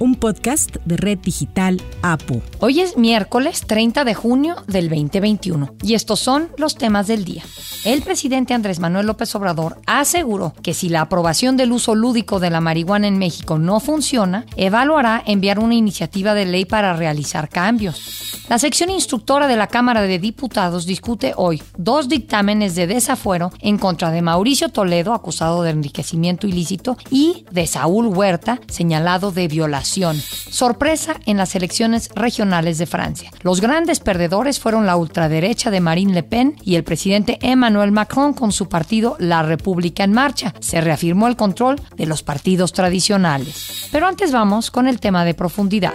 un podcast de Red Digital APU. Hoy es miércoles 30 de junio del 2021 y estos son los temas del día. El presidente Andrés Manuel López Obrador aseguró que si la aprobación del uso lúdico de la marihuana en México no funciona, evaluará enviar una iniciativa de ley para realizar cambios. La sección instructora de la Cámara de Diputados discute hoy dos dictámenes de desafuero en contra de Mauricio Toledo, acusado de enriquecimiento ilícito, y de Saúl Huerta, señalado de violación. Sorpresa en las elecciones regionales de Francia. Los grandes perdedores fueron la ultraderecha de Marine Le Pen y el presidente Emmanuel Macron con su partido La República en Marcha. Se reafirmó el control de los partidos tradicionales. Pero antes vamos con el tema de profundidad.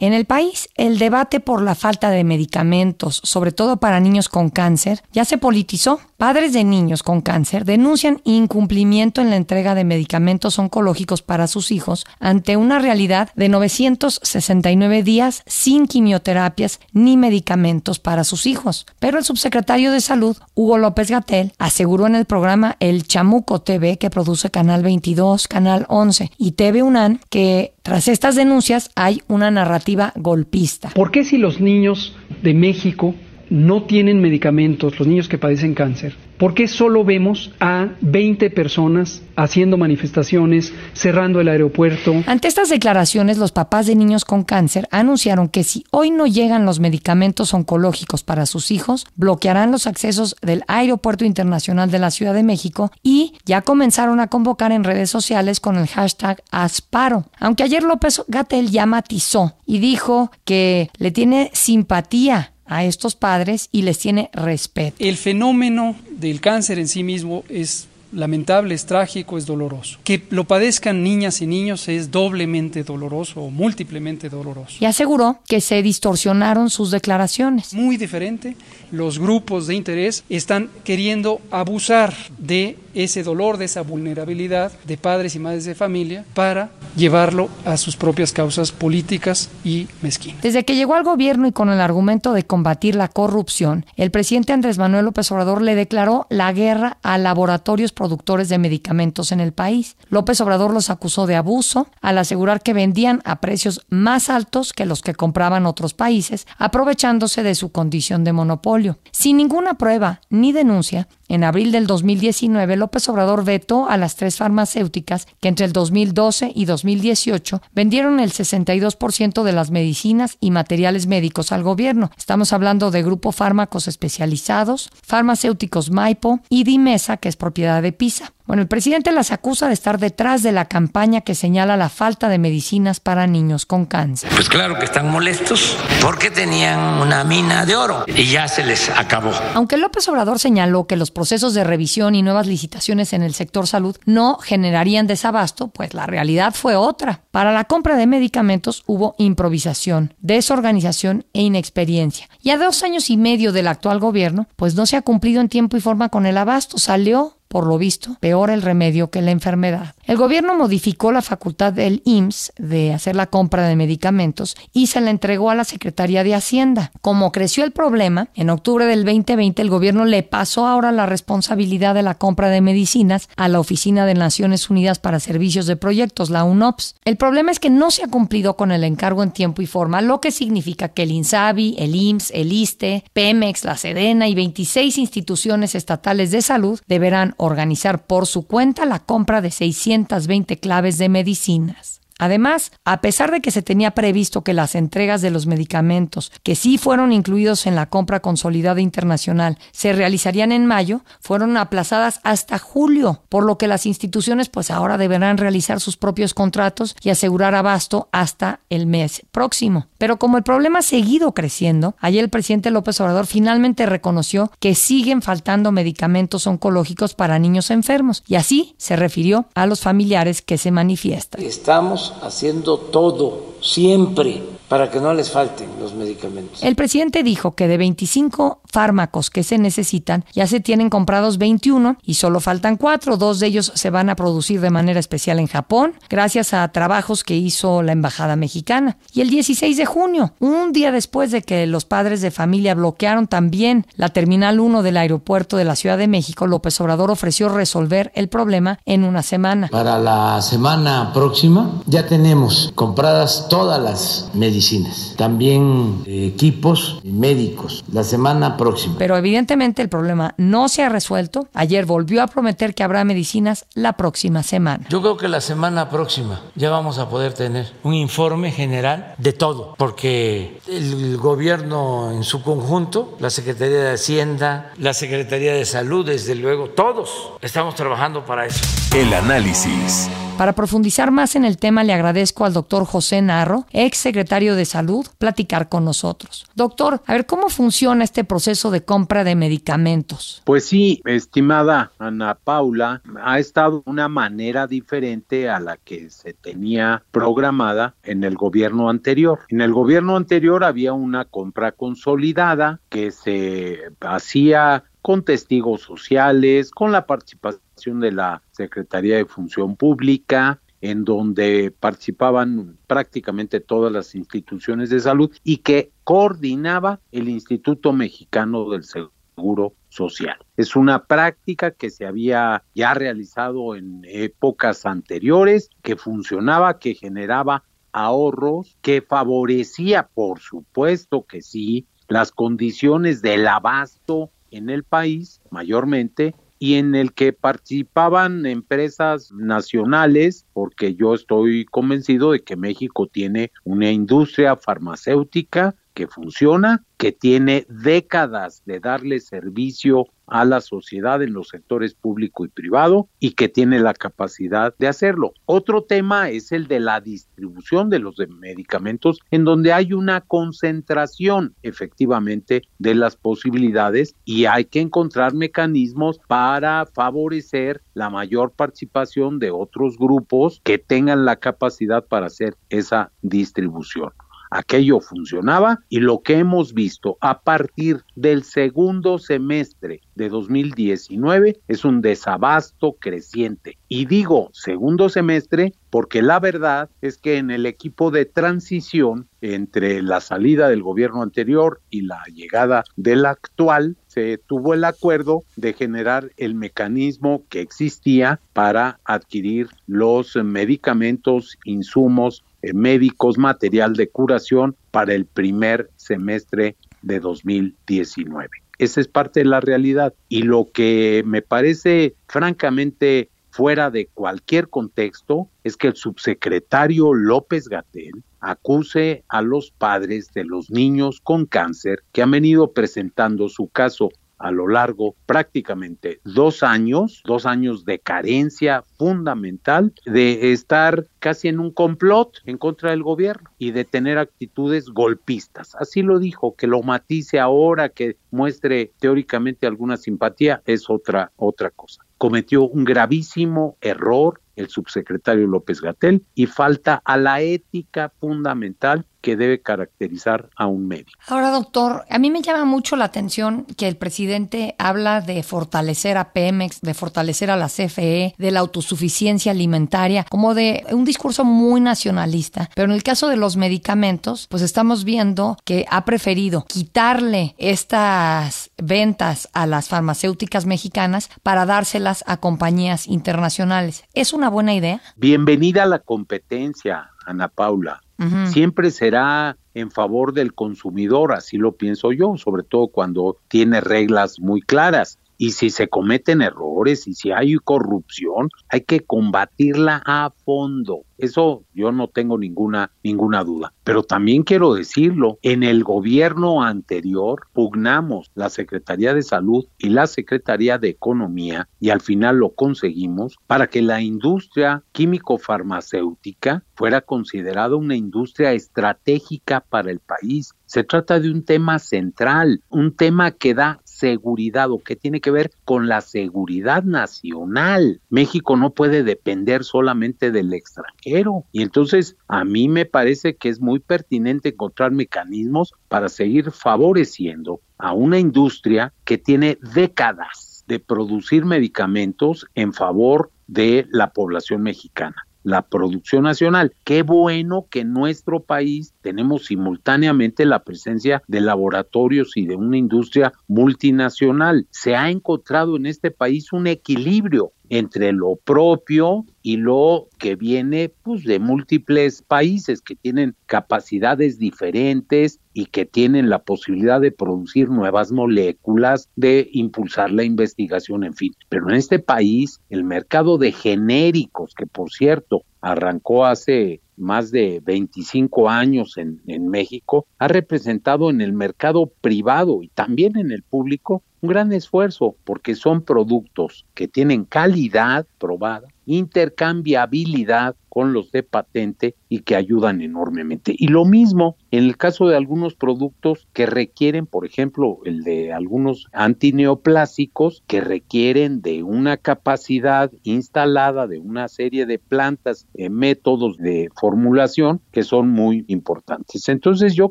En el país, el debate por la falta de medicamentos, sobre todo para niños con cáncer, ya se politizó. Padres de niños con cáncer denuncian incumplimiento en la entrega de medicamentos oncológicos para sus hijos ante una realidad de 969 días sin quimioterapias ni medicamentos para sus hijos. Pero el subsecretario de Salud, Hugo López Gatel, aseguró en el programa El Chamuco TV que produce Canal 22, Canal 11 y TV UNAN que tras estas denuncias hay una narrativa golpista. ¿Por qué si los niños de México no tienen medicamentos, los niños que padecen cáncer, ¿Por qué solo vemos a 20 personas haciendo manifestaciones, cerrando el aeropuerto? Ante estas declaraciones, los papás de niños con cáncer anunciaron que si hoy no llegan los medicamentos oncológicos para sus hijos, bloquearán los accesos del Aeropuerto Internacional de la Ciudad de México y ya comenzaron a convocar en redes sociales con el hashtag Asparo. Aunque ayer López Gatel ya matizó y dijo que le tiene simpatía a estos padres y les tiene respeto. El fenómeno del cáncer en sí mismo es lamentable, es trágico, es doloroso. Que lo padezcan niñas y niños es doblemente doloroso o múltiplemente doloroso. Y aseguró que se distorsionaron sus declaraciones. Muy diferente, los grupos de interés están queriendo abusar de ese dolor, de esa vulnerabilidad de padres y madres de familia para llevarlo a sus propias causas políticas y mezquinas. Desde que llegó al gobierno y con el argumento de combatir la corrupción, el presidente Andrés Manuel López Obrador le declaró la guerra a laboratorios productores de medicamentos en el país. López Obrador los acusó de abuso al asegurar que vendían a precios más altos que los que compraban otros países, aprovechándose de su condición de monopolio. Sin ninguna prueba ni denuncia, en abril del 2019, López Obrador vetó a las tres farmacéuticas que entre el 2012 y 2018 vendieron el 62% de las medicinas y materiales médicos al gobierno. Estamos hablando de Grupo Fármacos Especializados, Farmacéuticos Maipo y Dimesa, que es propiedad de PISA. Bueno, el presidente las acusa de estar detrás de la campaña que señala la falta de medicinas para niños con cáncer. Pues claro que están molestos porque tenían una mina de oro y ya se les acabó. Aunque López Obrador señaló que los procesos de revisión y nuevas licitaciones en el sector salud no generarían desabasto, pues la realidad fue otra. Para la compra de medicamentos hubo improvisación, desorganización e inexperiencia. Y a dos años y medio del actual gobierno, pues no se ha cumplido en tiempo y forma con el abasto. Salió por lo visto, peor el remedio que la enfermedad. El gobierno modificó la facultad del IMSS de hacer la compra de medicamentos y se la entregó a la Secretaría de Hacienda. Como creció el problema, en octubre del 2020 el gobierno le pasó ahora la responsabilidad de la compra de medicinas a la Oficina de Naciones Unidas para Servicios de Proyectos, la UNOPS. El problema es que no se ha cumplido con el encargo en tiempo y forma, lo que significa que el INSABI, el IMSS, el ISTE, Pemex, la Sedena y 26 instituciones estatales de salud deberán organizar por su cuenta la compra de 620 claves de medicinas. Además, a pesar de que se tenía previsto que las entregas de los medicamentos, que sí fueron incluidos en la compra consolidada internacional, se realizarían en mayo, fueron aplazadas hasta julio, por lo que las instituciones pues ahora deberán realizar sus propios contratos y asegurar abasto hasta el mes próximo. Pero como el problema ha seguido creciendo, ayer el presidente López Obrador finalmente reconoció que siguen faltando medicamentos oncológicos para niños enfermos y así se refirió a los familiares que se manifiestan. Estamos haciendo todo siempre para que no les falten los medicamentos. El presidente dijo que de 25 fármacos que se necesitan, ya se tienen comprados 21 y solo faltan 4. Dos de ellos se van a producir de manera especial en Japón, gracias a trabajos que hizo la Embajada Mexicana. Y el 16 de junio, un día después de que los padres de familia bloquearon también la Terminal 1 del aeropuerto de la Ciudad de México, López Obrador ofreció resolver el problema en una semana. Para la semana próxima ya tenemos compradas todas las medicinas también eh, equipos médicos la semana próxima. Pero evidentemente el problema no se ha resuelto. Ayer volvió a prometer que habrá medicinas la próxima semana. Yo creo que la semana próxima ya vamos a poder tener un informe general de todo, porque el gobierno en su conjunto, la Secretaría de Hacienda, la Secretaría de Salud, desde luego, todos estamos trabajando para eso. El análisis. Para profundizar más en el tema, le agradezco al doctor José Narro, ex secretario de Salud, platicar con nosotros. Doctor, a ver, ¿cómo funciona este proceso de compra de medicamentos? Pues sí, estimada Ana Paula, ha estado de una manera diferente a la que se tenía programada en el gobierno anterior. En el gobierno anterior había una compra consolidada que se hacía con testigos sociales, con la participación de la Secretaría de Función Pública, en donde participaban prácticamente todas las instituciones de salud y que coordinaba el Instituto Mexicano del Seguro Social. Es una práctica que se había ya realizado en épocas anteriores, que funcionaba, que generaba ahorros, que favorecía, por supuesto que sí, las condiciones del abasto en el país, mayormente, y en el que participaban empresas nacionales, porque yo estoy convencido de que México tiene una industria farmacéutica que funciona, que tiene décadas de darle servicio a la sociedad en los sectores público y privado y que tiene la capacidad de hacerlo. Otro tema es el de la distribución de los medicamentos en donde hay una concentración efectivamente de las posibilidades y hay que encontrar mecanismos para favorecer la mayor participación de otros grupos que tengan la capacidad para hacer esa distribución aquello funcionaba y lo que hemos visto a partir del segundo semestre de 2019 es un desabasto creciente. Y digo segundo semestre porque la verdad es que en el equipo de transición entre la salida del gobierno anterior y la llegada del actual, se tuvo el acuerdo de generar el mecanismo que existía para adquirir los medicamentos, insumos médicos, material de curación para el primer semestre de 2019. Esa es parte de la realidad. Y lo que me parece francamente fuera de cualquier contexto es que el subsecretario López Gatel acuse a los padres de los niños con cáncer que han venido presentando su caso a lo largo prácticamente dos años, dos años de carencia fundamental, de estar casi en un complot en contra del gobierno y de tener actitudes golpistas. Así lo dijo, que lo matice ahora, que muestre teóricamente alguna simpatía, es otra, otra cosa. Cometió un gravísimo error el subsecretario López Gatel y falta a la ética fundamental que debe caracterizar a un médico. Ahora, doctor, a mí me llama mucho la atención que el presidente habla de fortalecer a Pemex, de fortalecer a la CFE, de la autosuficiencia alimentaria, como de un discurso muy nacionalista. Pero en el caso de los medicamentos, pues estamos viendo que ha preferido quitarle estas ventas a las farmacéuticas mexicanas para dárselas a compañías internacionales. ¿Es una buena idea? Bienvenida a la competencia, Ana Paula siempre será en favor del consumidor, así lo pienso yo, sobre todo cuando tiene reglas muy claras. Y si se cometen errores y si hay corrupción, hay que combatirla a fondo. Eso yo no tengo ninguna ninguna duda. Pero también quiero decirlo, en el gobierno anterior pugnamos la Secretaría de Salud y la Secretaría de Economía y al final lo conseguimos para que la industria químico-farmacéutica fuera considerada una industria estratégica para el país. Se trata de un tema central, un tema que da seguridad o que tiene que ver con la seguridad nacional. México no puede depender solamente del extranjero. Y entonces a mí me parece que es muy pertinente encontrar mecanismos para seguir favoreciendo a una industria que tiene décadas de producir medicamentos en favor de la población mexicana la producción nacional. Qué bueno que en nuestro país tenemos simultáneamente la presencia de laboratorios y de una industria multinacional. Se ha encontrado en este país un equilibrio entre lo propio y lo que viene pues de múltiples países que tienen capacidades diferentes y que tienen la posibilidad de producir nuevas moléculas, de impulsar la investigación, en fin. Pero en este país el mercado de genéricos, que por cierto arrancó hace más de 25 años en, en, México, ha representado en el mercado privado y también en el público un gran esfuerzo porque son productos que tienen calidad probada, intercambiabilidad con los de patente y que ayudan enormemente. Y lo mismo en el caso de algunos productos que requieren, por ejemplo, el de algunos antineoplásicos que requieren de una capacidad instalada de una serie de plantas, eh, métodos de formulación que son muy importantes. Entonces yo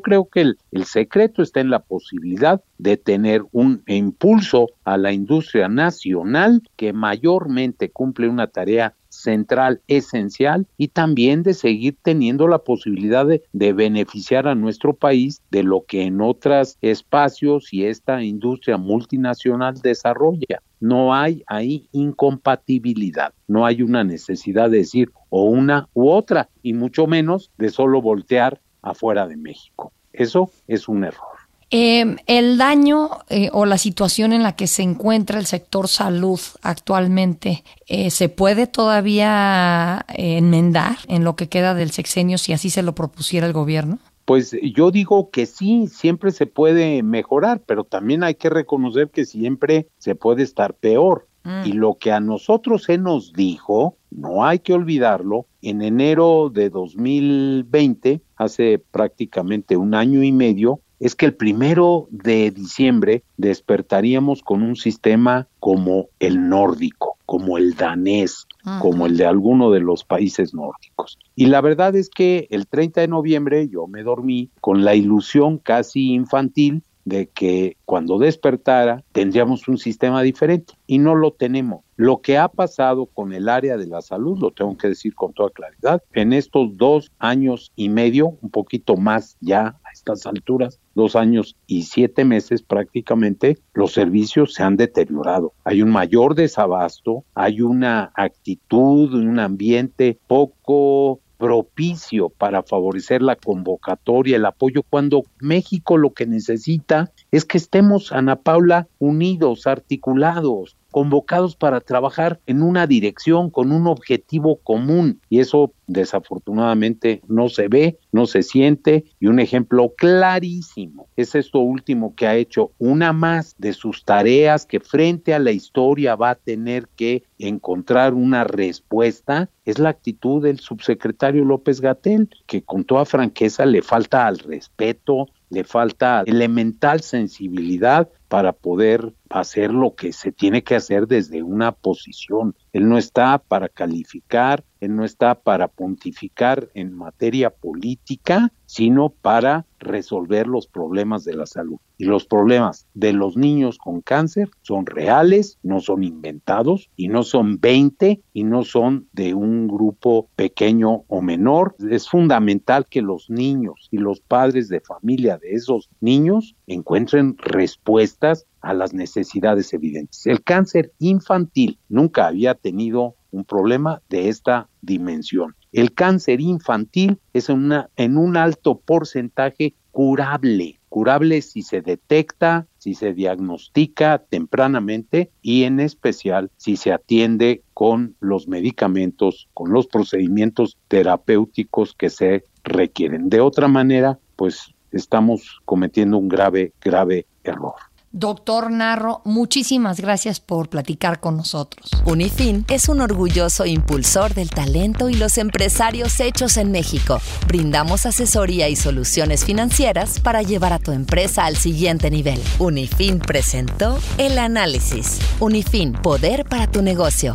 creo que el, el secreto está en la posibilidad de tener un impulso a la industria nacional que mayormente cumple una tarea central, esencial, y también de seguir teniendo la posibilidad de, beneficiar a nuestro país de lo que en otros espacios y esta industria multinacional desarrolla. No hay ahí incompatibilidad, no hay una necesidad de decir o una u otra, y mucho menos de solo voltear afuera de México. Eso es un error. Eh, el daño eh, o la situación en la que se encuentra el sector salud actualmente, eh, ¿se puede todavía eh, enmendar en lo que queda del sexenio si así se lo propusiera el gobierno? Pues yo digo que sí, siempre se puede mejorar, pero también hay que reconocer que siempre se puede estar peor. Mm. Y lo que a nosotros se nos dijo, no hay que olvidarlo, en enero de 2020, hace prácticamente un año y medio, es que el primero de diciembre despertaríamos con un sistema como el nórdico, como el danés, como el de alguno de los países nórdicos. Y la verdad es que el 30 de noviembre yo me dormí con la ilusión casi infantil de que cuando despertara tendríamos un sistema diferente y no lo tenemos. Lo que ha pasado con el área de la salud, lo tengo que decir con toda claridad, en estos dos años y medio, un poquito más ya estas alturas, dos años y siete meses prácticamente, los servicios se han deteriorado. Hay un mayor desabasto, hay una actitud, un ambiente poco propicio para favorecer la convocatoria, el apoyo, cuando México lo que necesita es que estemos, Ana Paula, unidos, articulados, convocados para trabajar en una dirección con un objetivo común. Y eso desafortunadamente no se ve, no se siente. Y un ejemplo clarísimo es esto último que ha hecho una más de sus tareas que frente a la historia va a tener que encontrar una respuesta es la actitud del subsecretario López Gatel que con toda franqueza le falta al respeto, le falta elemental sensibilidad para poder hacer lo que se tiene que hacer desde una posición. Él no está para calificar, él no está para pontificar en materia política, sino para resolver los problemas de la salud. Y los problemas de los niños con cáncer son reales, no son inventados y no son 20 y no son de un grupo pequeño o menor. Es fundamental que los niños y los padres de familia de esos niños encuentren respuestas a las necesidades evidentes. El cáncer infantil nunca había tenido un problema de esta dimensión. El cáncer infantil es en, un alto porcentaje curable, curable si se detecta, si se diagnostica tempranamente y en especial si se atiende con los medicamentos, con los procedimientos terapéuticos que se requieren. De otra manera, pues estamos cometiendo un grave, grave error. Doctor Narro, muchísimas gracias por platicar con nosotros. Unifin es un orgulloso impulsor del talento y los empresarios hechos en México. Brindamos asesoría y soluciones financieras para llevar a tu empresa al siguiente nivel. Unifin presentó el análisis. Unifin, poder para tu negocio.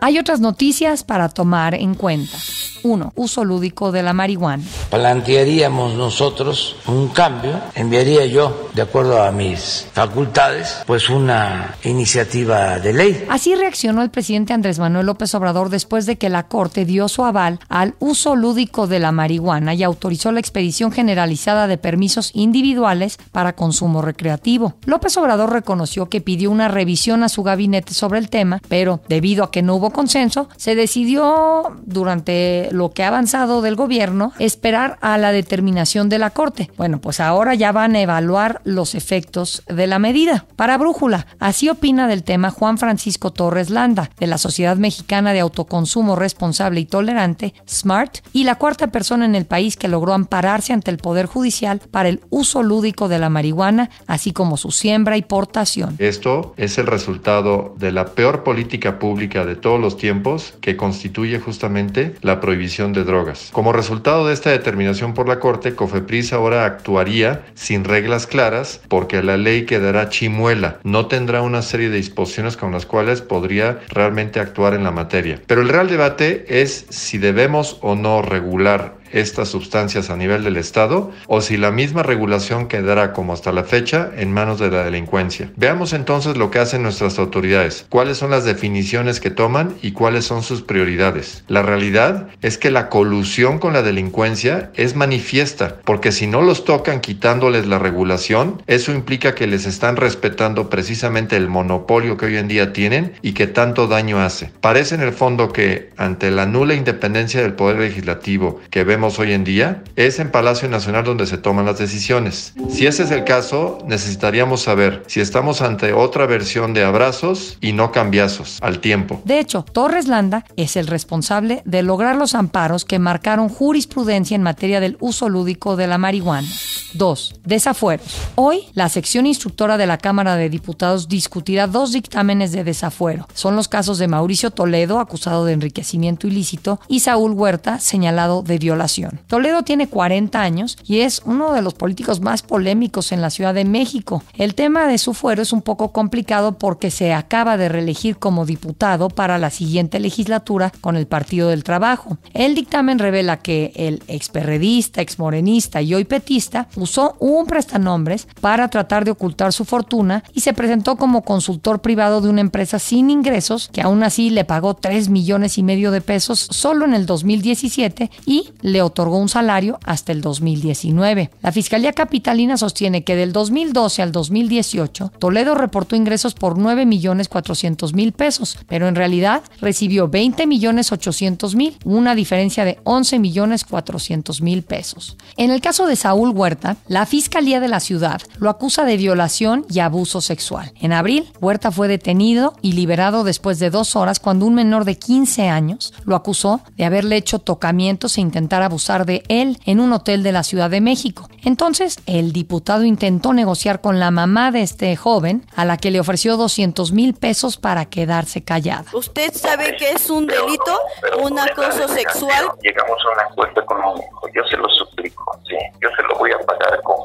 Hay otras noticias para tomar en cuenta. 1. Uso lúdico de la marihuana. Plantearíamos nosotros un cambio, enviaría yo, de acuerdo a mis facultades, pues una iniciativa de ley. Así reaccionó el presidente Andrés Manuel López Obrador después de que la Corte dio su aval al uso lúdico de la marihuana y autorizó la expedición generalizada de permisos individuales para consumo recreativo. López Obrador reconoció que pidió una revisión a su gabinete sobre el tema, pero debido a que no hubo consenso, se decidió durante lo que ha avanzado del gobierno esperar a la determinación de la Corte. Bueno, pues ahora ya van a evaluar los efectos de la medida. Para Brújula, así opina del tema Juan Francisco Torres Landa, de la Sociedad Mexicana de Autoconsumo Responsable y Tolerante, SMART, y la cuarta persona en el país que logró ampararse ante el Poder Judicial para el uso lúdico de la marihuana, así como su siembra y portación. Esto es el resultado de la peor política pública de todos los tiempos que constituye justamente la prohibición de drogas. Como resultado de esta determinación por la Corte, Cofepris ahora actuaría sin reglas claras porque la ley quedará chimuela, no tendrá una serie de disposiciones con las cuales podría realmente actuar en la materia. Pero el real debate es si debemos o no regular estas sustancias a nivel del Estado o si la misma regulación quedará como hasta la fecha en manos de la delincuencia. Veamos entonces lo que hacen nuestras autoridades, cuáles son las definiciones que toman y cuáles son sus prioridades. La realidad es que la colusión con la delincuencia es manifiesta, porque si no los tocan quitándoles la regulación, eso implica que les están respetando precisamente el monopolio que hoy en día tienen y que tanto daño hace. Parece en el fondo que ante la nula independencia del Poder Legislativo que vemos hoy en día, es en Palacio Nacional donde se toman las decisiones. Si ese es el caso, necesitaríamos saber si estamos ante otra versión de abrazos y no cambiazos al tiempo. De hecho, Torres Landa es el responsable de lograr los amparos que marcaron jurisprudencia en materia del uso lúdico de la marihuana. 2. Desafueros. Hoy, la sección instructora de la Cámara de Diputados discutirá dos dictámenes de desafuero. Son los casos de Mauricio Toledo, acusado de enriquecimiento ilícito, y Saúl Huerta, señalado de violación. Toledo tiene 40 años y es uno de los políticos más polémicos en la Ciudad de México. El tema de su fuero es un poco complicado porque se acaba de reelegir como diputado para la siguiente legislatura con el Partido del Trabajo. El dictamen revela que el experredista, exmorenista y hoy petista usó un prestanombres para tratar de ocultar su fortuna y se presentó como consultor privado de una empresa sin ingresos que aún así le pagó 3 millones y medio de pesos solo en el 2017 y le otorgó un salario hasta el 2019. La Fiscalía Capitalina sostiene que del 2012 al 2018 Toledo reportó ingresos por 9 millones 400 mil pesos, pero en realidad recibió 20 millones 800 mil, una diferencia de 11 millones 400 mil pesos. En el caso de Saúl Huerta, la Fiscalía de la ciudad lo acusa de violación y abuso sexual. En abril, Huerta fue detenido y liberado después de dos horas cuando un menor de 15 años lo acusó de haberle hecho tocamientos e intentar abusar de él en un hotel de la Ciudad de México. Entonces, el diputado intentó negociar con la mamá de este joven, a la que le ofreció 200 mil pesos para quedarse callada. ¿Usted sabe que es un delito, un acoso sexual? Llegamos a un acuerdo económico, yo se lo suplico, sí, yo se lo voy a pagar con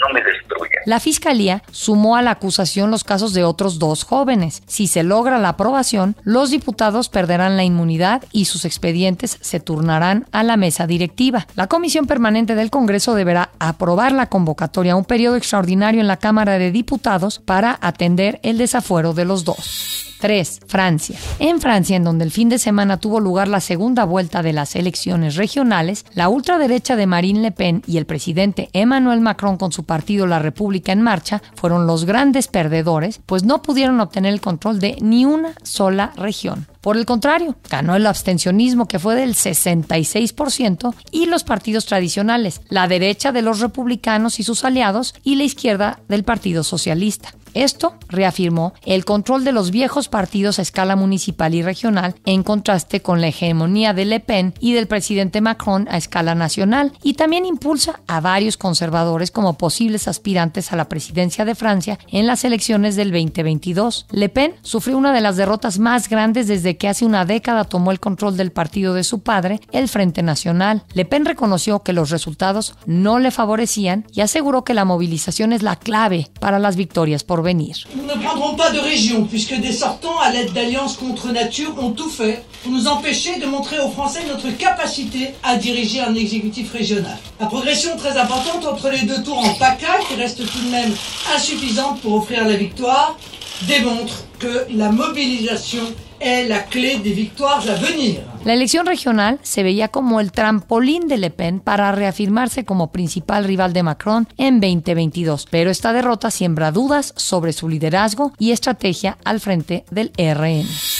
no me destruya. La fiscalía sumó a la acusación los casos de otros dos jóvenes. Si se logra la aprobación, los diputados perderán la inmunidad y sus expedientes se turnarán a la mesa directiva. La Comisión Permanente del Congreso deberá aprobar la convocatoria a un periodo extraordinario en la Cámara de Diputados para atender el desafuero de los dos. 3. Francia. En Francia, en donde el fin de semana tuvo lugar la segunda vuelta de las elecciones regionales, la ultraderecha de Marine Le Pen y el presidente Emmanuel Macron con su partido La República en Marcha fueron los grandes perdedores, pues no pudieron obtener el control de ni una sola región. Por el contrario, ganó el abstencionismo que fue del 66% y los partidos tradicionales, la derecha de los republicanos y sus aliados y la izquierda del Partido Socialista. Esto reafirmó el control de los viejos partidos a escala municipal y regional en contraste con la hegemonía de Le Pen y del presidente Macron a escala nacional y también impulsa a varios conservadores como posibles aspirantes a la presidencia de Francia en las elecciones del 2022. Le Pen sufrió una de las derrotas más grandes desde que hace una década tomó el control del partido de su padre, el Frente Nacional. Le Pen reconoció que los resultados no le favorecían y aseguró que la movilización es la clave para las victorias Nous ne prendrons pas de région puisque des sortants à l'aide d'alliances contre nature ont tout fait pour nous empêcher de montrer aux Français notre capacité à diriger un exécutif régional. La progression très importante entre les deux tours en PACA, qui reste tout de même insuffisante pour offrir la victoire, démontre que la mobilisation la elección regional se veía como el trampolín de Le Pen para reafirmarse como principal rival de Macron en 2022, pero esta derrota siembra dudas sobre su liderazgo y estrategia al frente del RN.